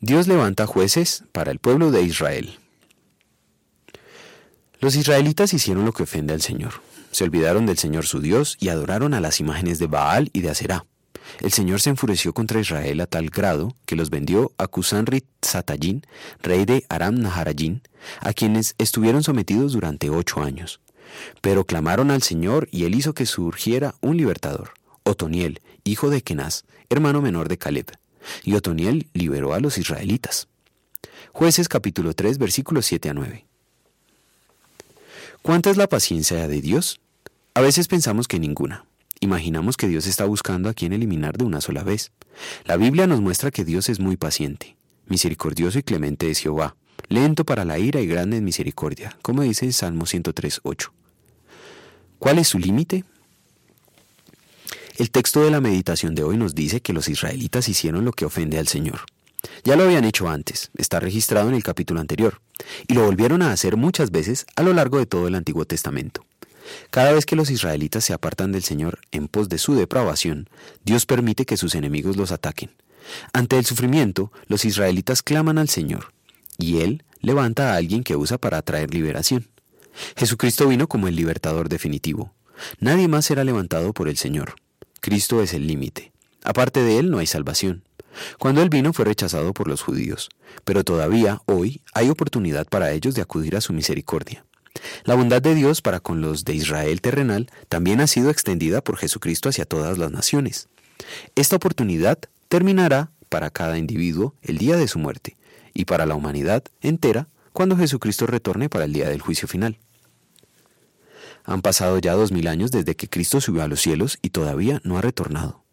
Dios levanta jueces para el pueblo de Israel. Los israelitas hicieron lo que ofende al Señor. Se olvidaron del Señor su Dios y adoraron a las imágenes de Baal y de Aserá. El Señor se enfureció contra Israel a tal grado que los vendió a Kusanrit Satayín, rey de Aram Naharayín, a quienes estuvieron sometidos durante ocho años. Pero clamaron al Señor y él hizo que surgiera un libertador, Otoniel, hijo de Kenaz, hermano menor de Caleb. Y Otoniel liberó a los israelitas. Jueces capítulo 3 versículos 7 a 9. ¿Cuánta es la paciencia de Dios? A veces pensamos que ninguna. Imaginamos que Dios está buscando a quien eliminar de una sola vez. La Biblia nos muestra que Dios es muy paciente, misericordioso y clemente es Jehová, lento para la ira y grande en misericordia, como dice en Salmo 103.8. ¿Cuál es su límite? El texto de la meditación de hoy nos dice que los israelitas hicieron lo que ofende al Señor. Ya lo habían hecho antes, está registrado en el capítulo anterior, y lo volvieron a hacer muchas veces a lo largo de todo el Antiguo Testamento. Cada vez que los israelitas se apartan del Señor en pos de su depravación, Dios permite que sus enemigos los ataquen. Ante el sufrimiento, los israelitas claman al Señor, y Él levanta a alguien que usa para atraer liberación. Jesucristo vino como el libertador definitivo. Nadie más será levantado por el Señor. Cristo es el límite. Aparte de Él no hay salvación. Cuando Él vino fue rechazado por los judíos, pero todavía hoy hay oportunidad para ellos de acudir a su misericordia. La bondad de Dios para con los de Israel terrenal también ha sido extendida por Jesucristo hacia todas las naciones. Esta oportunidad terminará para cada individuo el día de su muerte y para la humanidad entera cuando Jesucristo retorne para el día del juicio final. Han pasado ya dos mil años desde que Cristo subió a los cielos y todavía no ha retornado.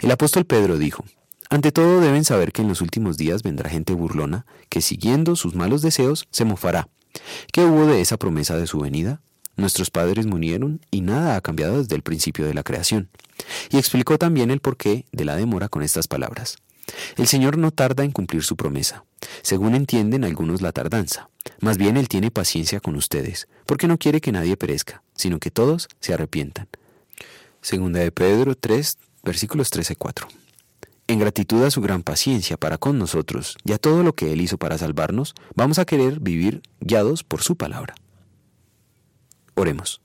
El apóstol Pedro dijo, ante todo deben saber que en los últimos días vendrá gente burlona que siguiendo sus malos deseos se mofará. ¿Qué hubo de esa promesa de su venida? Nuestros padres murieron y nada ha cambiado desde el principio de la creación. Y explicó también el porqué de la demora con estas palabras. El Señor no tarda en cumplir su promesa, según entienden algunos la tardanza. Más bien Él tiene paciencia con ustedes, porque no quiere que nadie perezca, sino que todos se arrepientan. Segunda de Pedro 3, versículos 13 y 4. En gratitud a su gran paciencia para con nosotros y a todo lo que Él hizo para salvarnos, vamos a querer vivir guiados por su palabra. Oremos.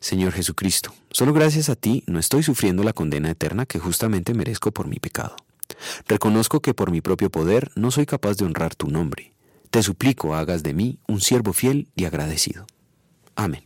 Señor Jesucristo, solo gracias a ti no estoy sufriendo la condena eterna que justamente merezco por mi pecado. Reconozco que por mi propio poder no soy capaz de honrar tu nombre. Te suplico hagas de mí un siervo fiel y agradecido. Amén.